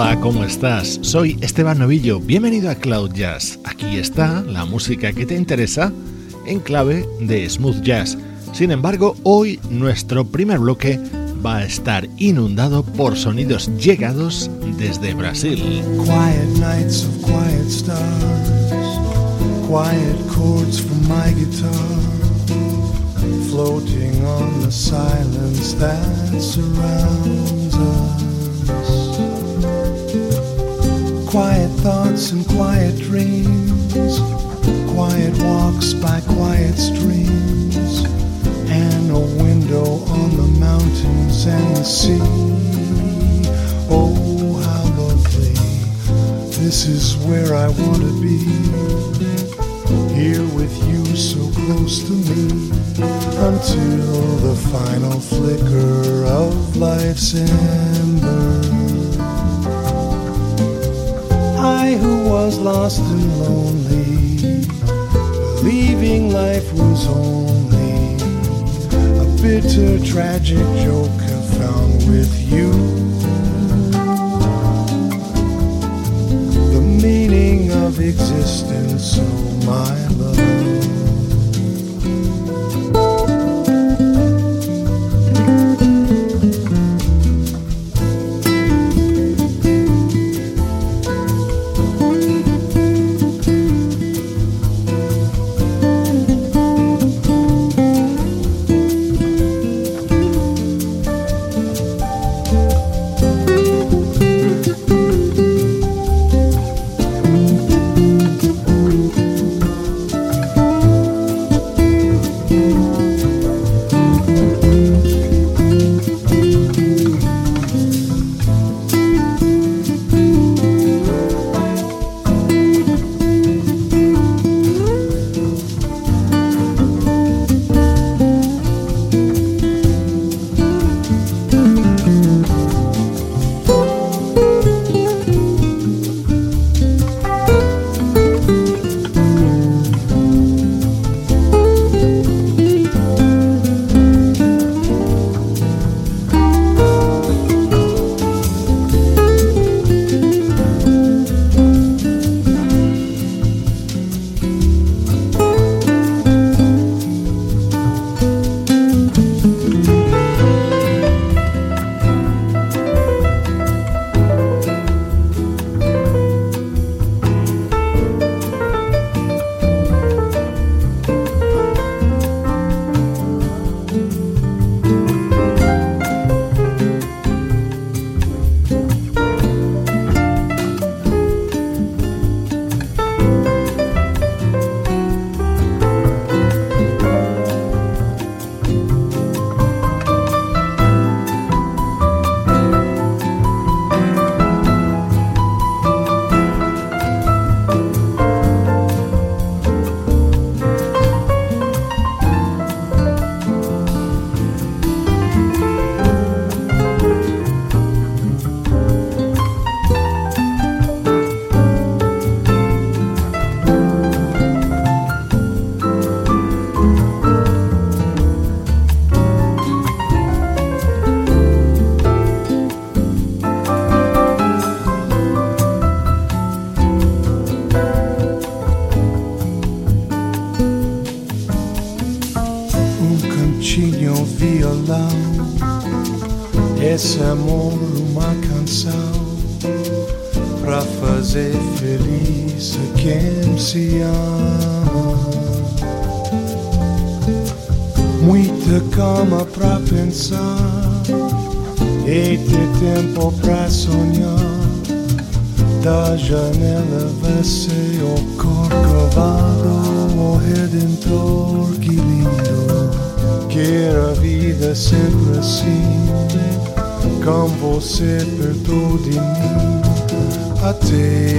Hola, ¿cómo estás? Soy Esteban Novillo, bienvenido a Cloud Jazz. Aquí está la música que te interesa en clave de smooth jazz. Sin embargo, hoy nuestro primer bloque va a estar inundado por sonidos llegados desde Brasil. Quiet nights of quiet stars, quiet chords from my guitar, floating on the silence that surrounds us. Quiet thoughts and quiet dreams, quiet walks by quiet streams, and a window on the mountains and the sea. Oh, how lovely! This is where I want to be. Here with you, so close to me, until the final flicker of life's ember. Was lost and lonely, believing life was only a bitter, tragic joke have found with you. The meaning of existence, oh my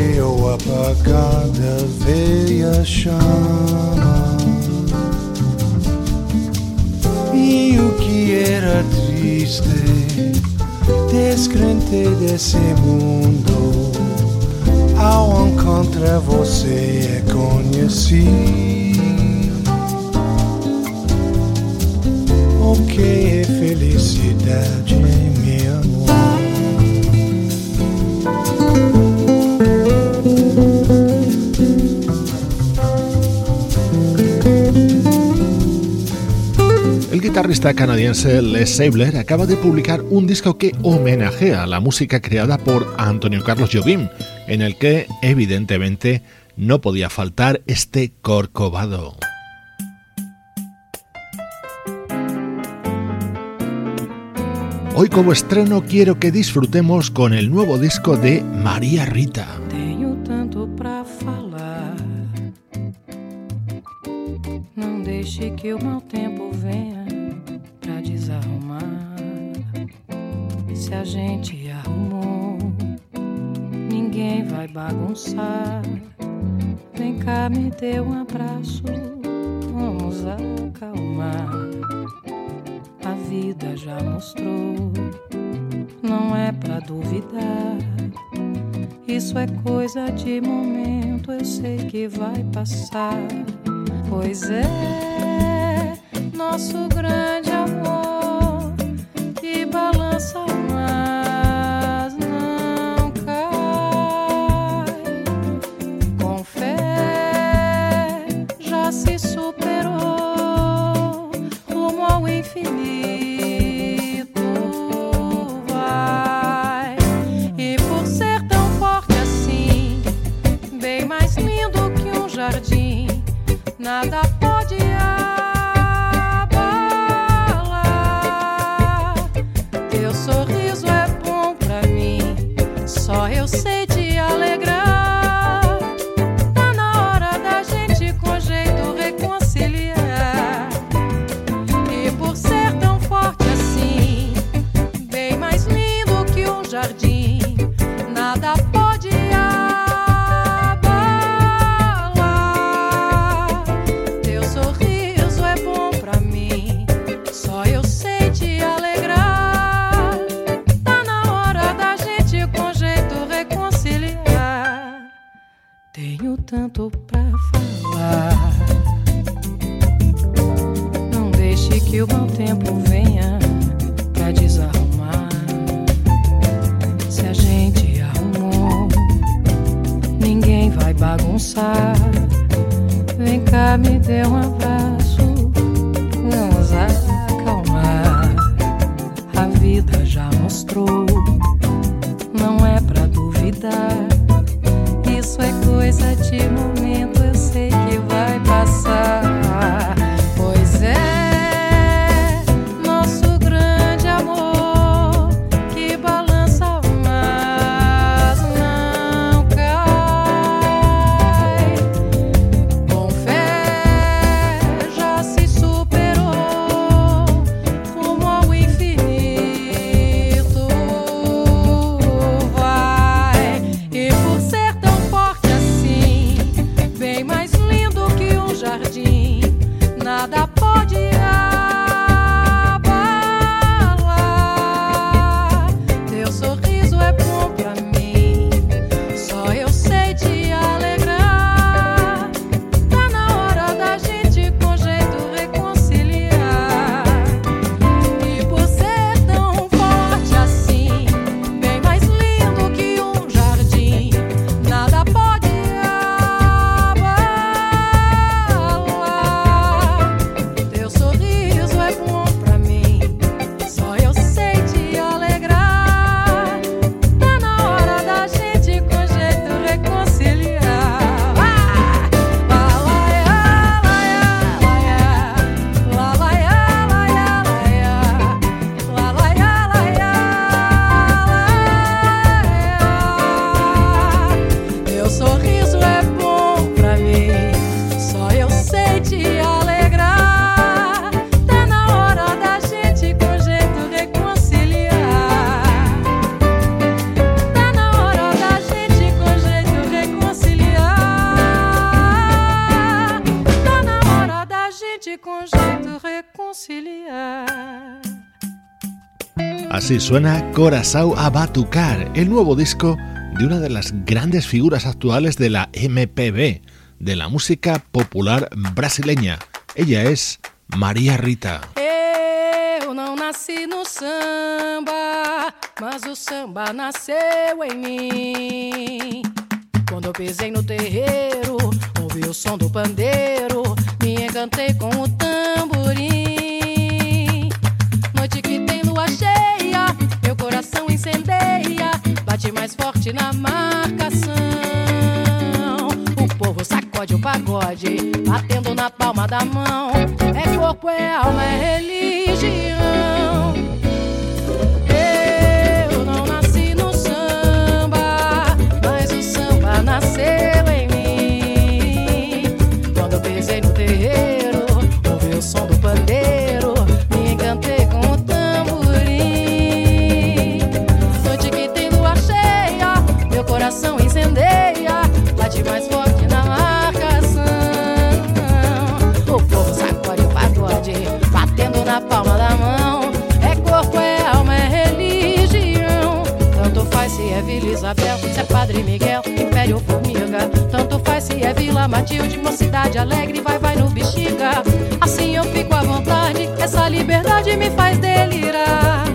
Até o apagar da veia chama. E o que era triste, descrente desse mundo, ao encontrar você é conheci. O que é felicidade, meu amor? Guitarrista canadiense Les Sabler acaba de publicar un disco que homenajea la música creada por Antonio Carlos Jobim, en el que evidentemente no podía faltar este corcovado. Hoy como estreno quiero que disfrutemos con el nuevo disco de María Rita. Tenho tanto pra falar. Deixe que o mau tempo venha pra desarrumar. Se a gente arrumou, ninguém vai bagunçar. Vem cá, me dê um abraço, vamos acalmar. A vida já mostrou, não é pra duvidar. Isso é coisa de momento, eu sei que vai passar. Pois é, nosso grande amor que balança, Así suena Corazao a Batucar, el nuevo disco de una de las grandes figuras actuales de la MPB, de la música popular brasileña. Ella es María Rita. Eu não nasci no samba, mas o samba nasceu em mim. Quando eu pisei no terreiro, ouvi o som do pandeiro, me encantei batendo na palma da mão. Isabel, se é Padre Miguel, Império ou Formiga. Tanto faz se é Vila Matilde, Mocidade Alegre, vai, vai no bexiga. Assim eu fico à vontade, essa liberdade me faz delirar.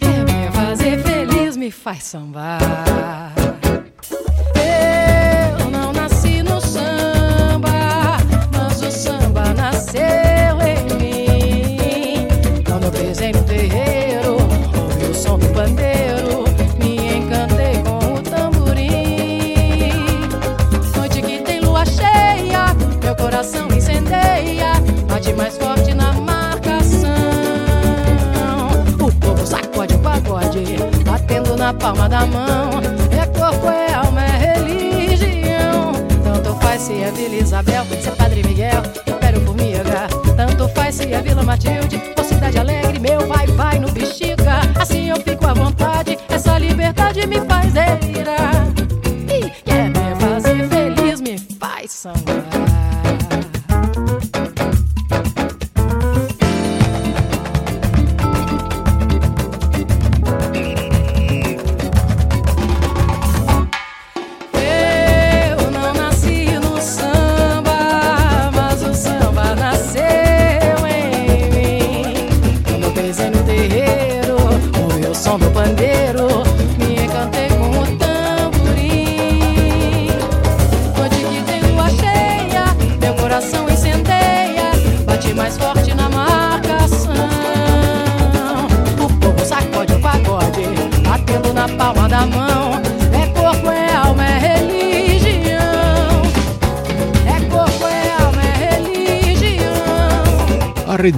É me fazer feliz, me faz sambar. Eu não nasci no samba, mas o samba nasceu na palma da mão. É corpo, é alma, é religião. Tanto faz se é Vila Isabel, se é Padre Miguel, Império Formiga. Tanto faz se é Vila Matilde ou Cidade Alegre. Meu vai, vai no bexiga. Assim eu fico à vontade, essa liberdade me faz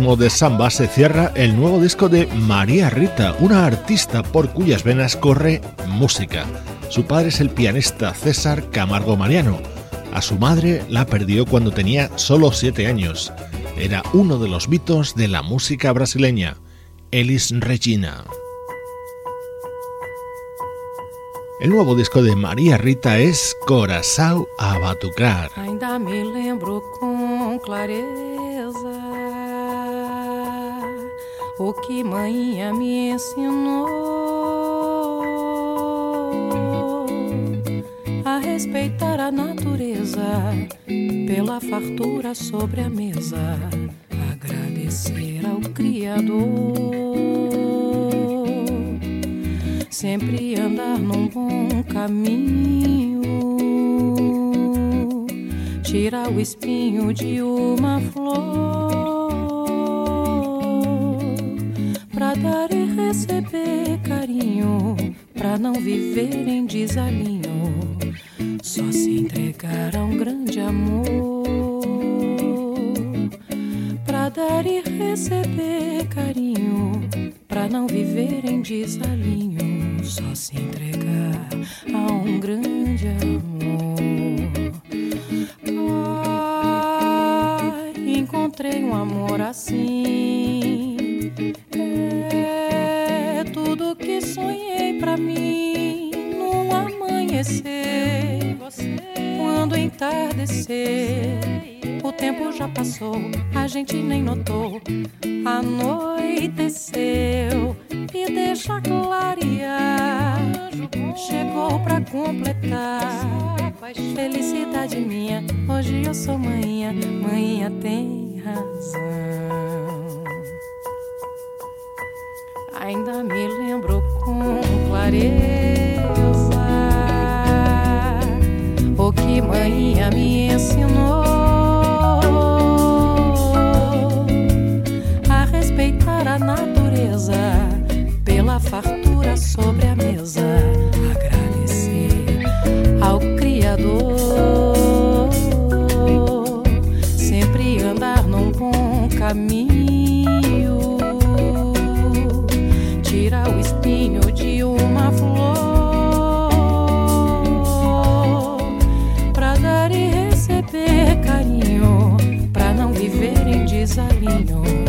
ritmo de samba se cierra el nuevo disco de María Rita, una artista por cuyas venas corre música. Su padre es el pianista César Camargo Mariano. A su madre la perdió cuando tenía solo 7 años. Era uno de los mitos de la música brasileña, Elis Regina. El nuevo disco de María Rita es Corazao a Batucar. Que manhã me ensinou a respeitar a natureza pela fartura sobre a mesa, agradecer ao Criador sempre andar num bom caminho, tirar o espinho de uma flor, dar e receber carinho, pra não viver em desalinho, só se entregar a um grande amor, pra dar e receber carinho, pra não viver em desalinho, só se entregar a um grande amor. Ah, encontrei um amor assim. Amanhecer. Quando entardecer, O tempo já passou, a gente nem notou. Anoiteceu e deixa clarear. Chegou pra completar. Felicidade minha, hoje eu sou manhã, manhã tem razão. Ainda me lembro com clareza o que manhã me ensinou. A respeitar a natureza pela fartura sobre a mesa, agradecer ao Criador, sempre andar num bom caminho, desalinho,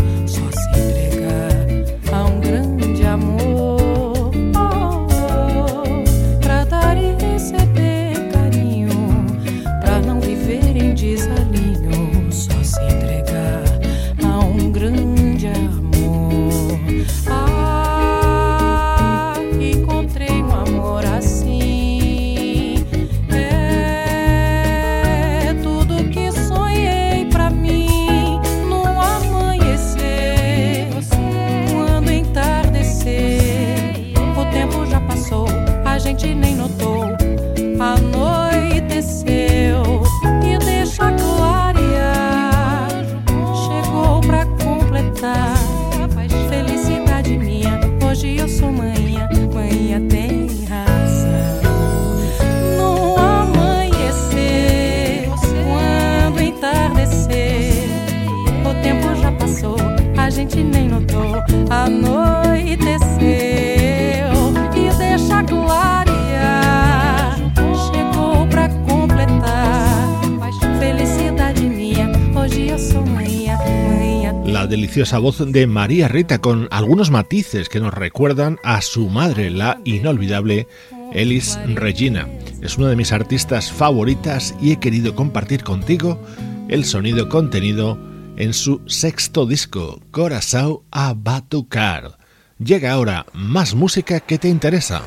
la deliciosa voz de María Rita con algunos matices que nos recuerdan a su madre, la inolvidable Elis Regina. Es una de mis artistas favoritas y he querido compartir contigo el sonido contenido en su sexto disco, Corazao a Batucar. Llega ahora más música que te interesa,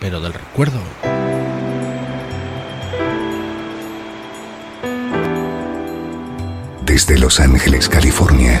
pero del recuerdo. Desde Los Ángeles, California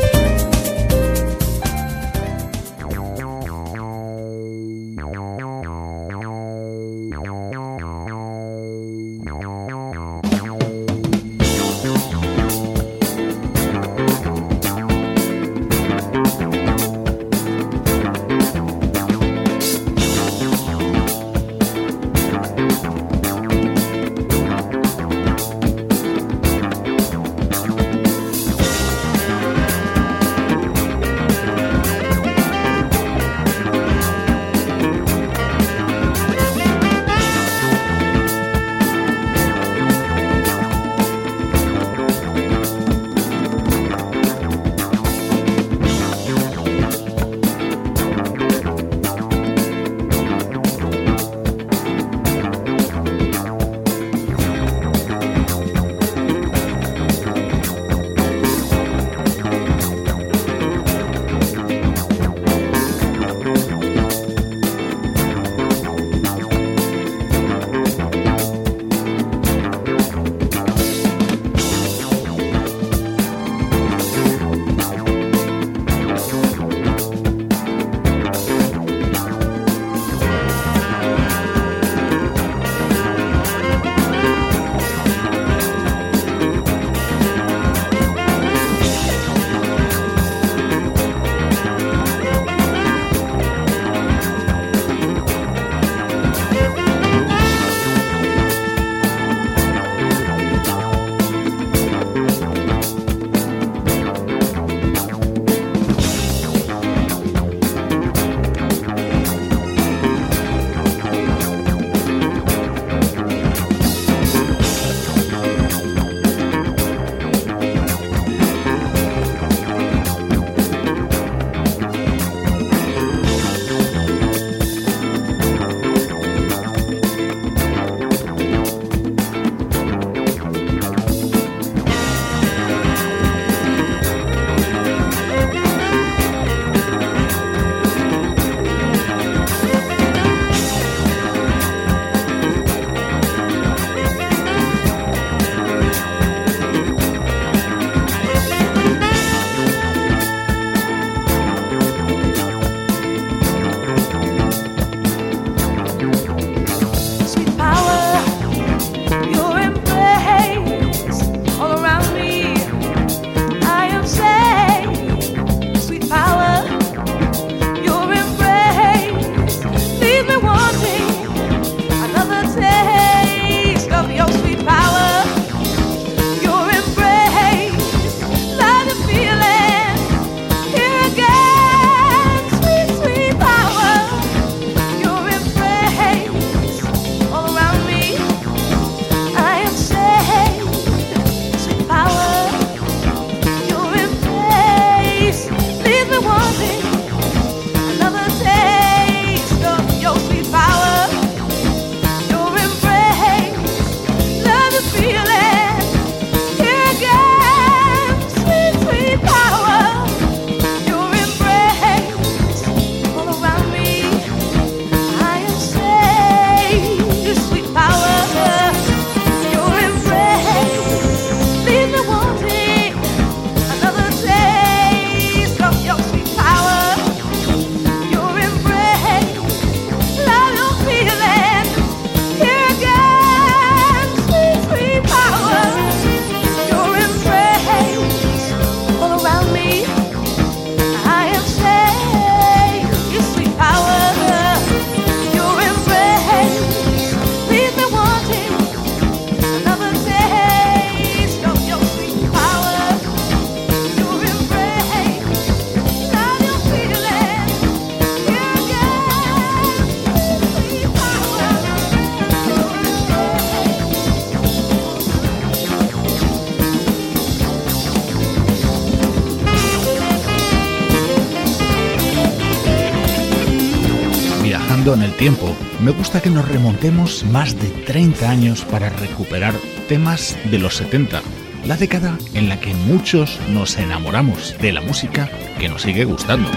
Gusta que nos remontemos más de 30 años para recuperar temas de los 70, la década en la que muchos nos enamoramos de la música que nos sigue gustando.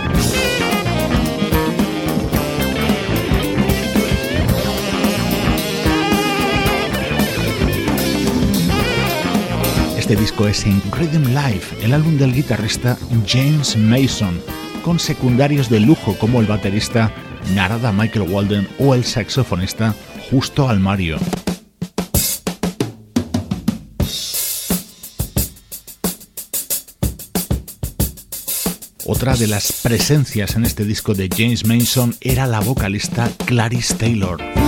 Este disco es en Rhythm Life, el álbum del guitarrista James Mason, con secundarios de lujo como el baterista Narada Michael Walden o el saxofonista Justo Almario. Otra de las presencias en este disco de James Mason era la vocalista Clarice Taylor.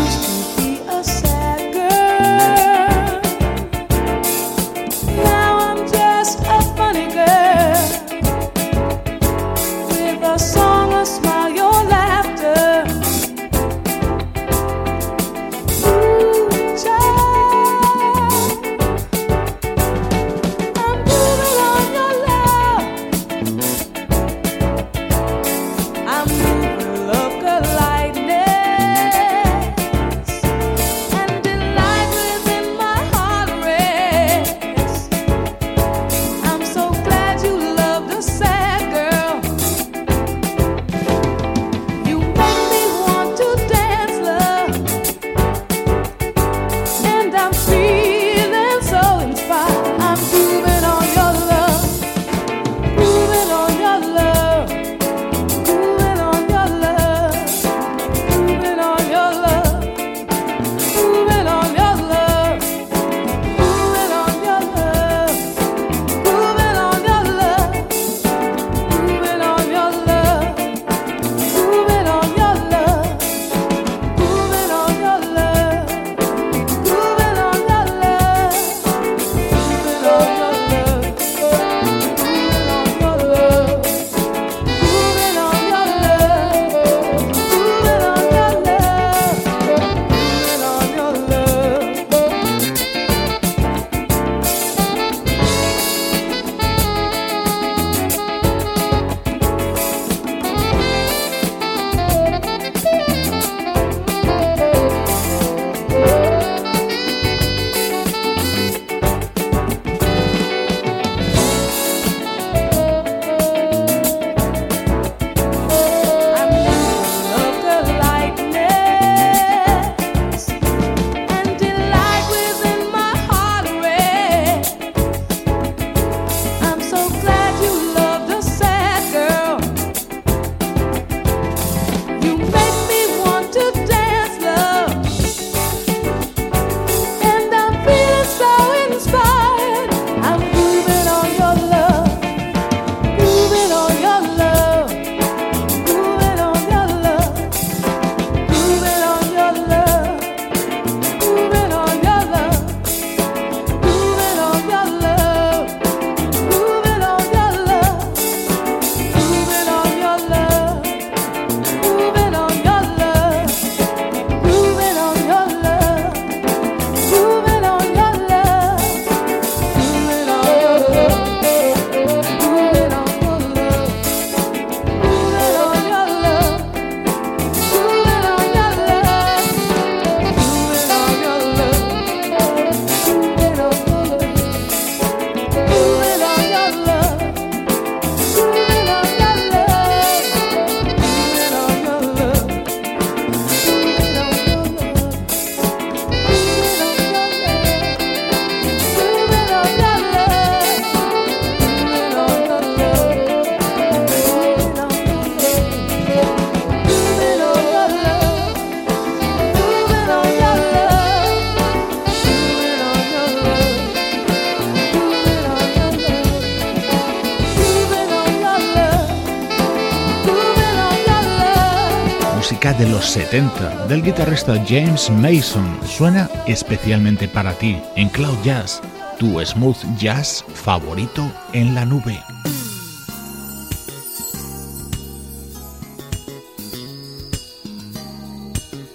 Los 70 del guitarrista James Mason suena especialmente para ti en Cloud Jazz, tu smooth jazz favorito en la nube.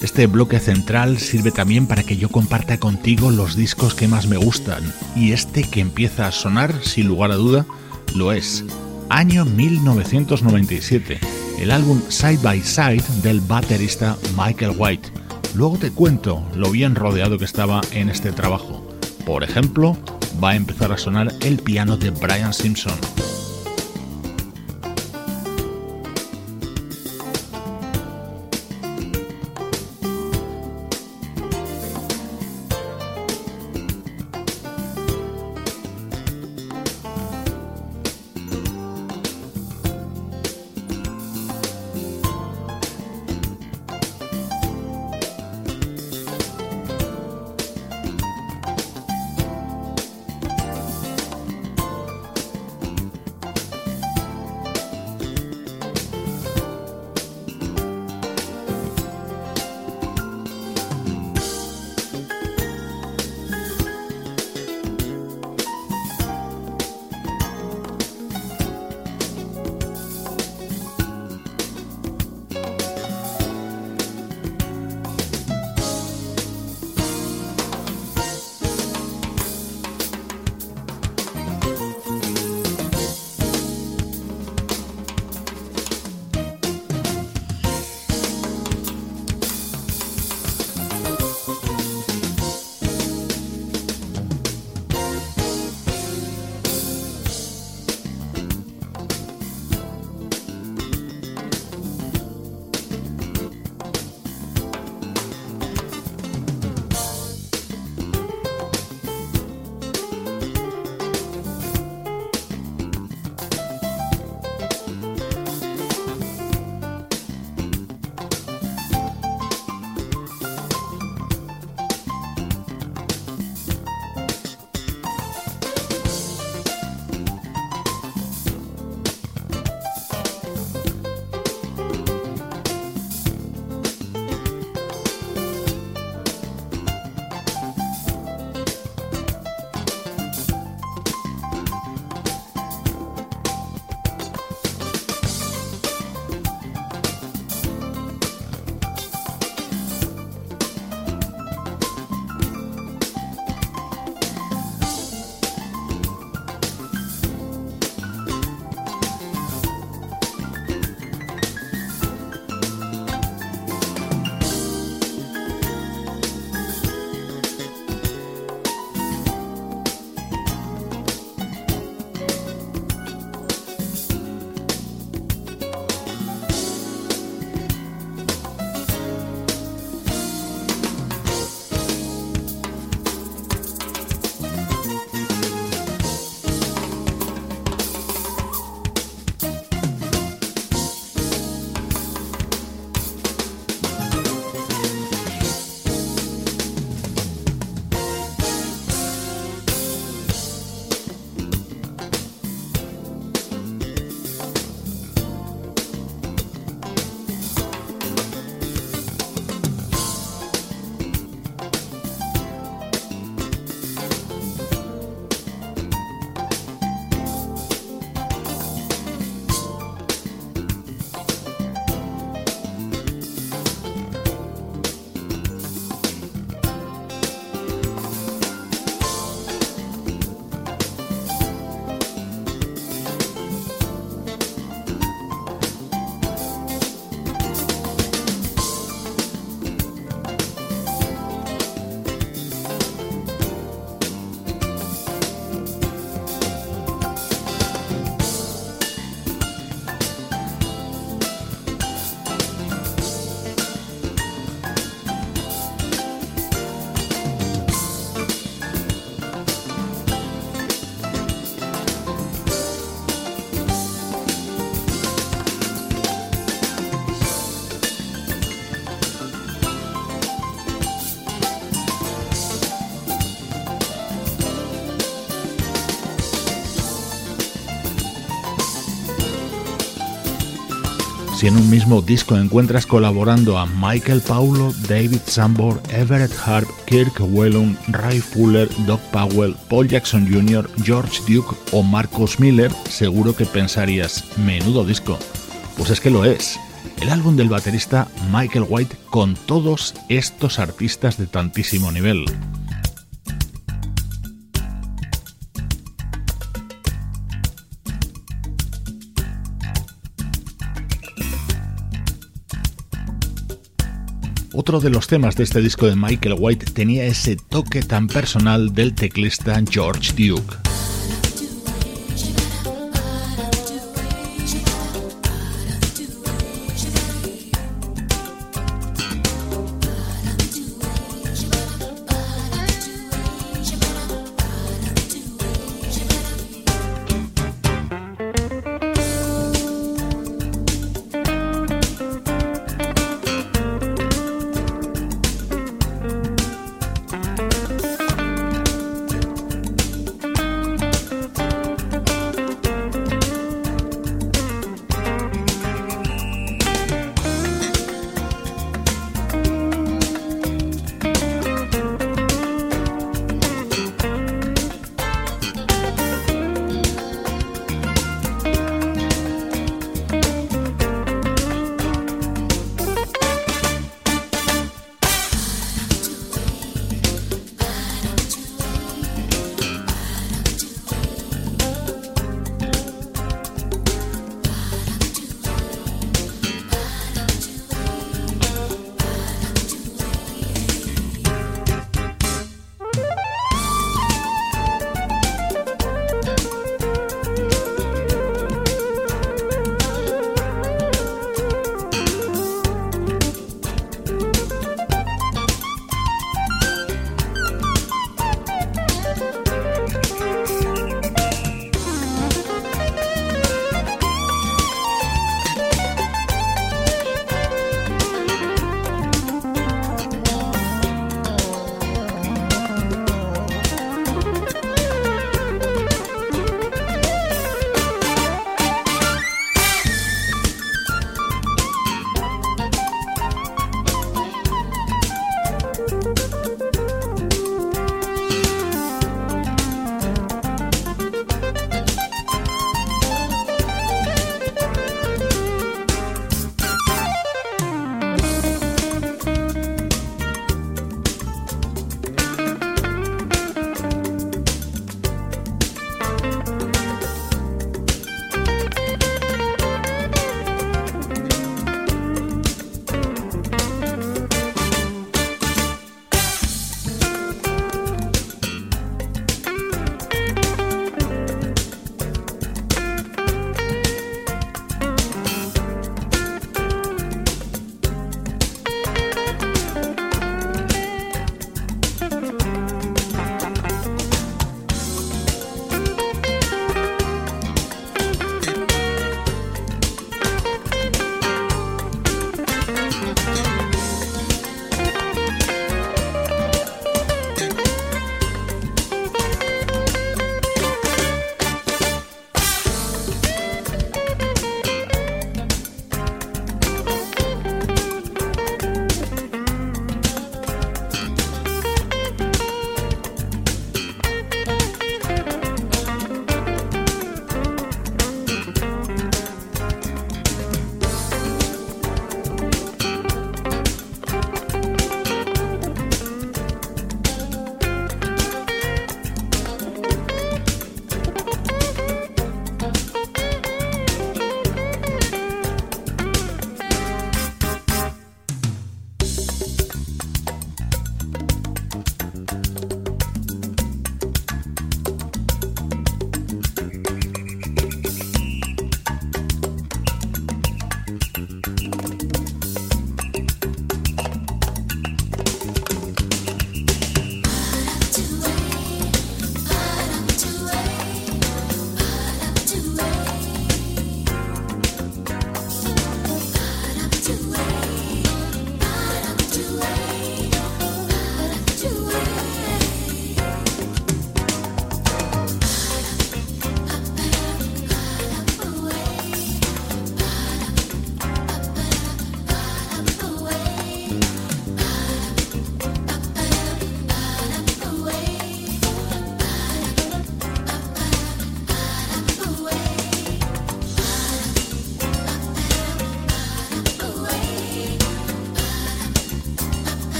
Este bloque central sirve también para que yo comparta contigo los discos que más me gustan y este que empieza a sonar sin lugar a duda lo es. Año 1997 el álbum Side by Side del baterista Michael White. Luego te cuento lo bien rodeado que estaba en este trabajo. Por ejemplo, va a empezar a sonar el piano de Brian Simpson. Si en un mismo disco encuentras colaborando a Michael Paulo, David Sambor, Everett Harp, Kirk Whelan, Ray Fuller, Doc Powell, Paul Jackson Jr., George Duke o Marcus Miller, seguro que pensarías, menudo disco. Pues es que lo es. El álbum del baterista Michael White con todos estos artistas de tantísimo nivel. Otro de los temas de este disco de Michael White tenía ese toque tan personal del teclista George Duke.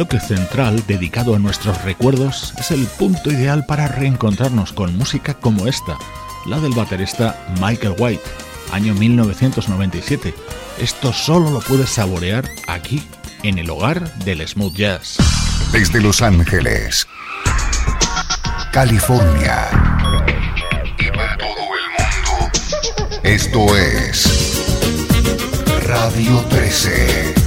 Bloque central dedicado a nuestros recuerdos es el punto ideal para reencontrarnos con música como esta, la del baterista Michael White, año 1997. Esto solo lo puedes saborear aquí, en el hogar del smooth jazz. Desde Los Ángeles, California y para todo el mundo, esto es Radio 13.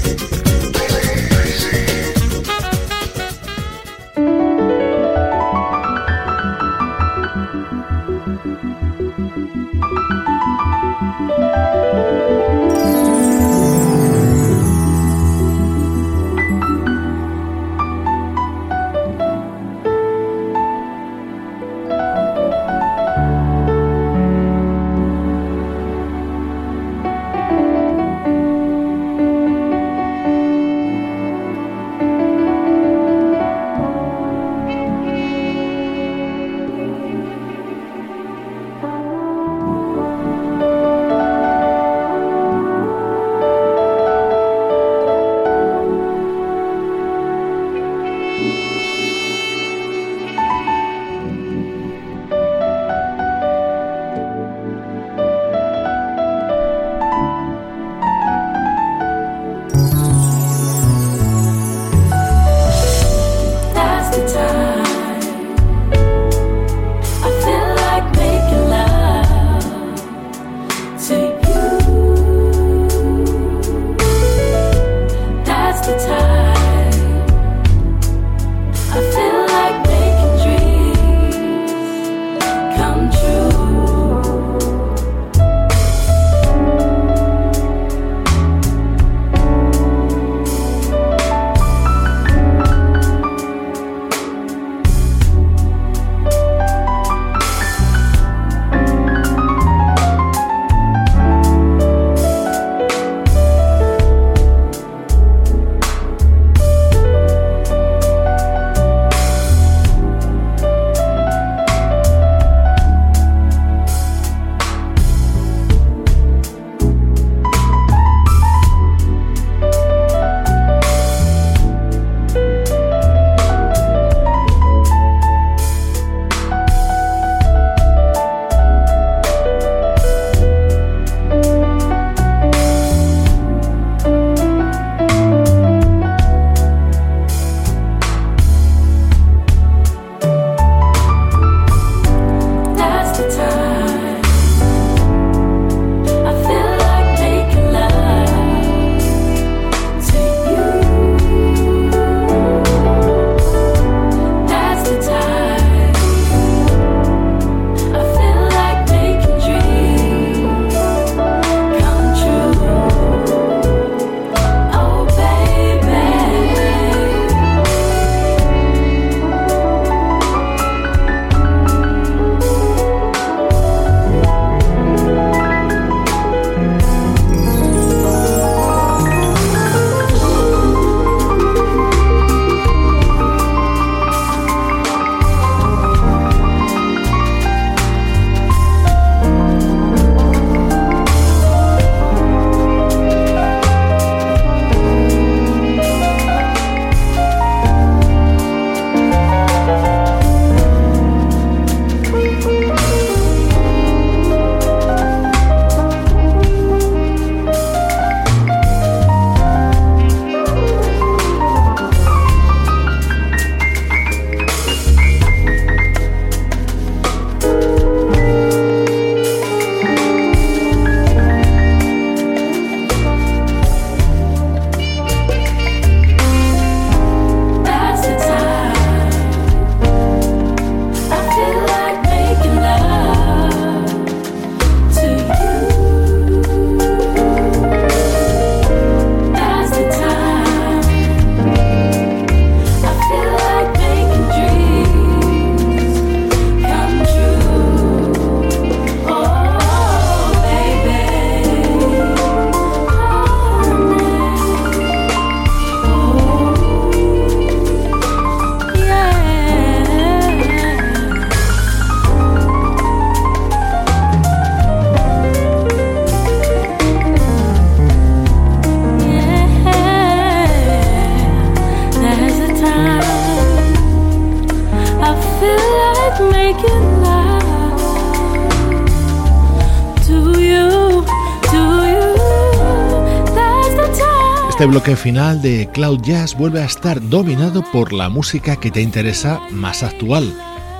Este bloque final de Cloud Jazz vuelve a estar dominado por la música que te interesa más actual.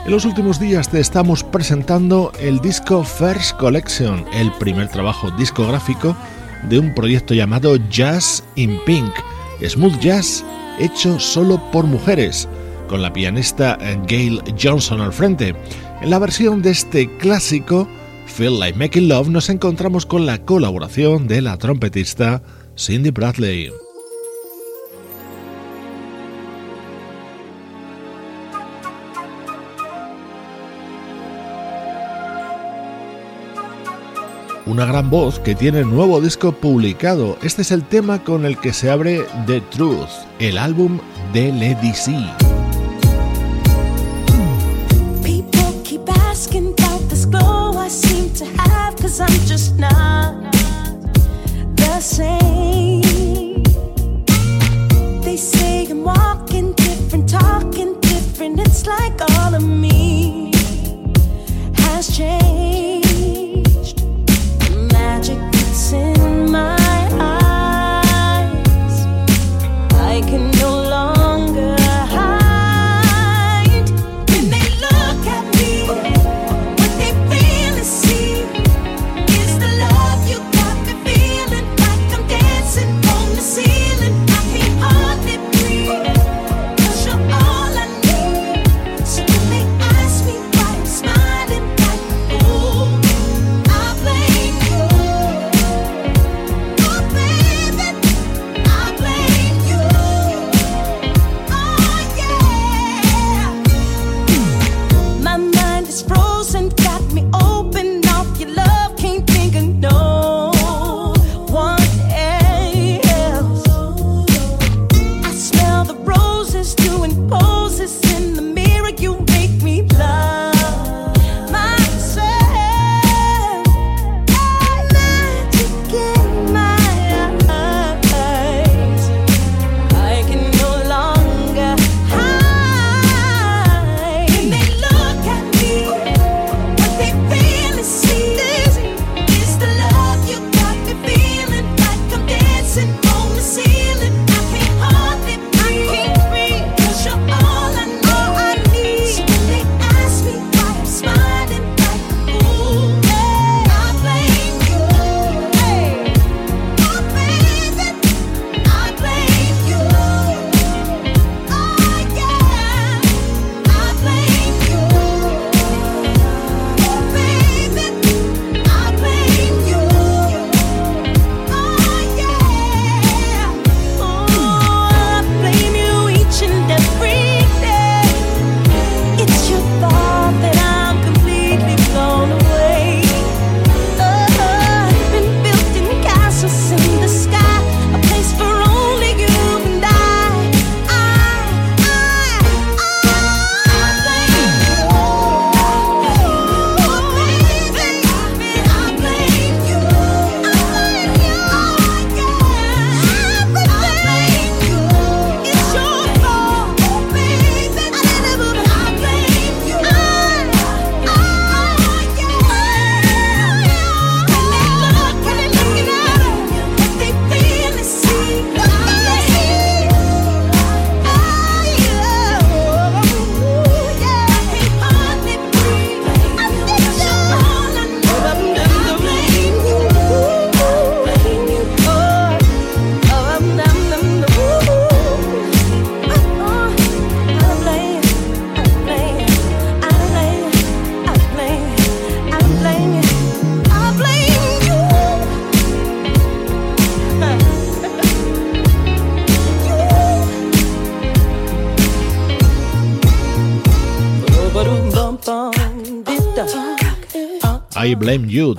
En los últimos días te estamos presentando el disco First Collection, el primer trabajo discográfico de un proyecto llamado Jazz in Pink, smooth jazz hecho solo por mujeres, con la pianista Gail Johnson al frente. En la versión de este clásico, Feel Like Making Love, nos encontramos con la colaboración de la trompetista Cindy Bradley. Una gran voz que tiene nuevo disco publicado. Este es el tema con el que se abre The Truth, el álbum de Lady C.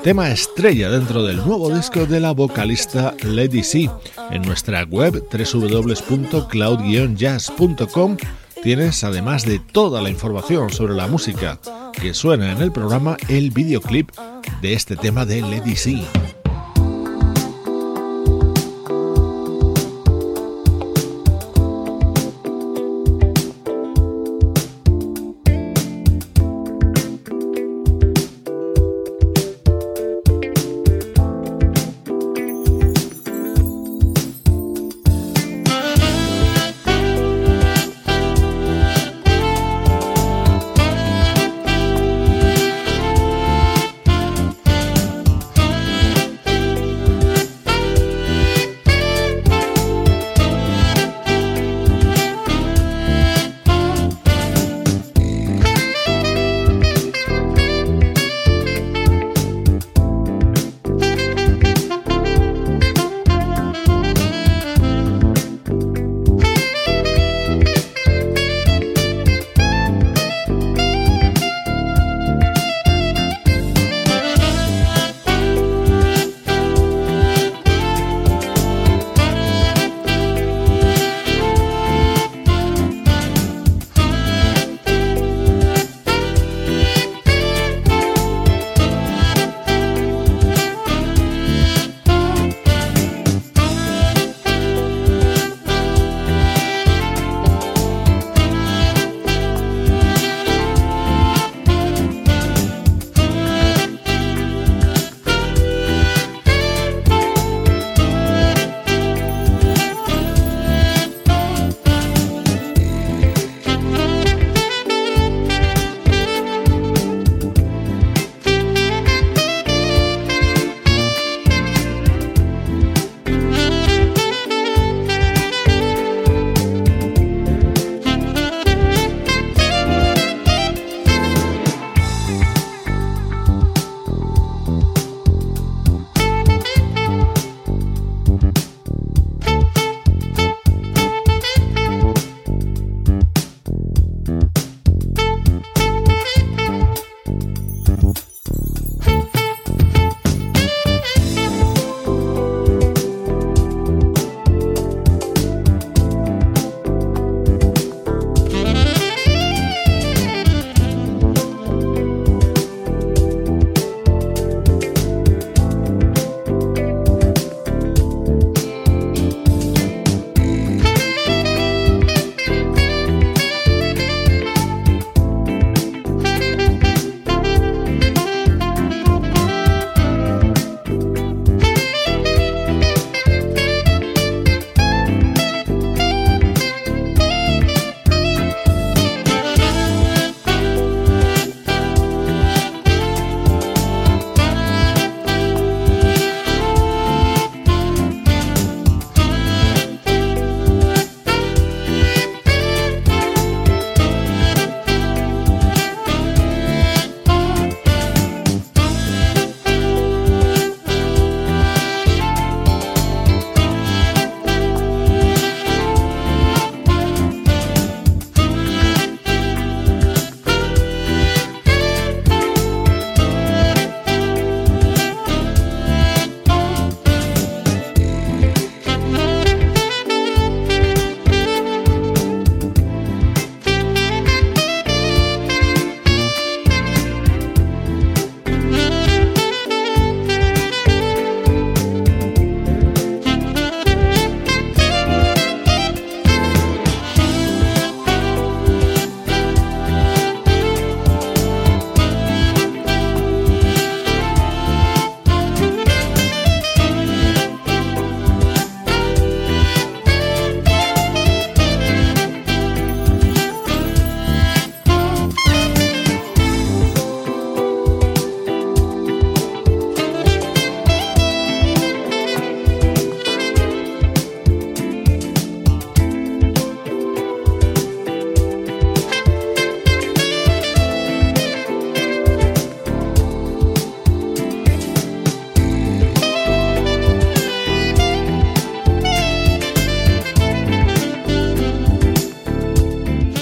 Tema estrella dentro del nuevo disco de la vocalista Lady C. En nuestra web www.cloud-jazz.com tienes, además de toda la información sobre la música que suena en el programa, el videoclip de este tema de Lady C.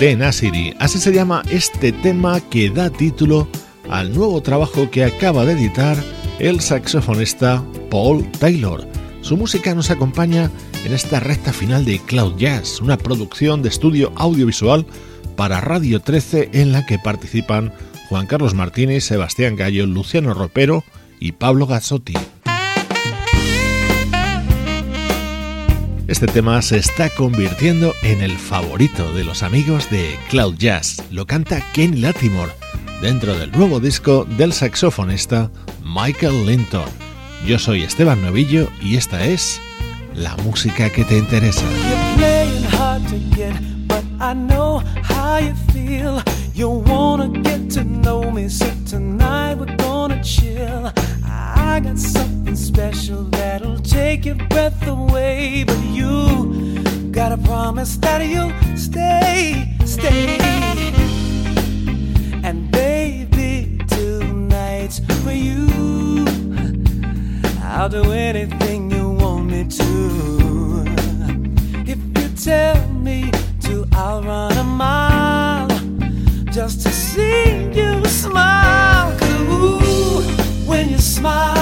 Tenacity. Así se llama este tema que da título al nuevo trabajo que acaba de editar el saxofonista Paul Taylor. Su música nos acompaña en esta recta final de Cloud Jazz, una producción de estudio audiovisual para Radio 13 en la que participan Juan Carlos Martínez, Sebastián Gallo, Luciano Ropero y Pablo Gazzotti. Este tema se está convirtiendo en el favorito de los amigos de Cloud Jazz. Lo canta Kenny Latimore dentro del nuevo disco del saxofonista Michael Linton. Yo soy Esteban Novillo y esta es la música que te interesa. Take your breath away. But you gotta promise that you'll stay, stay. And baby, tonight's for you. I'll do anything you want me to. If you tell me to, I'll run a mile just to see you smile. Ooh, when you smile.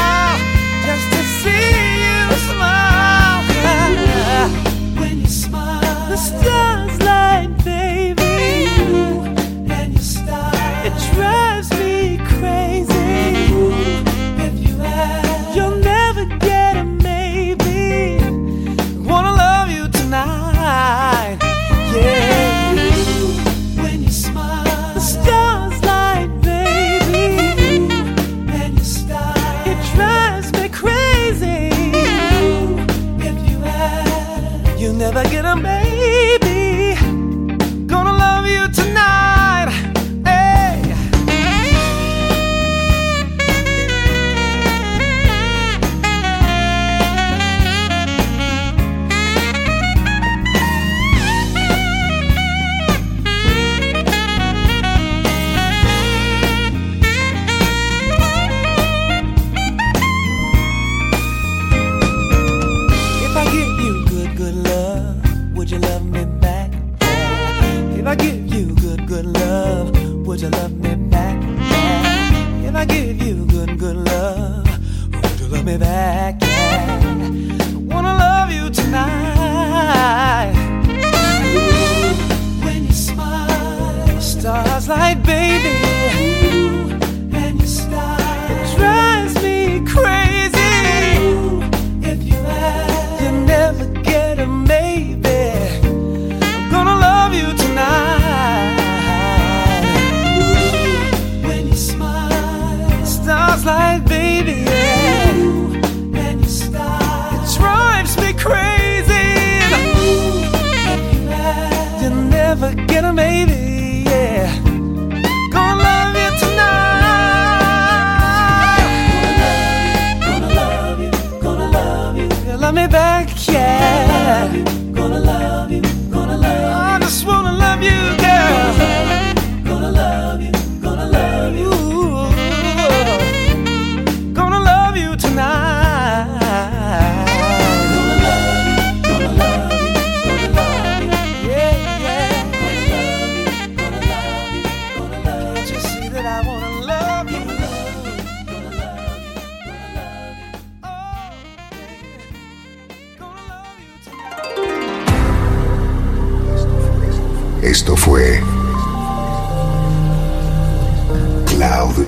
The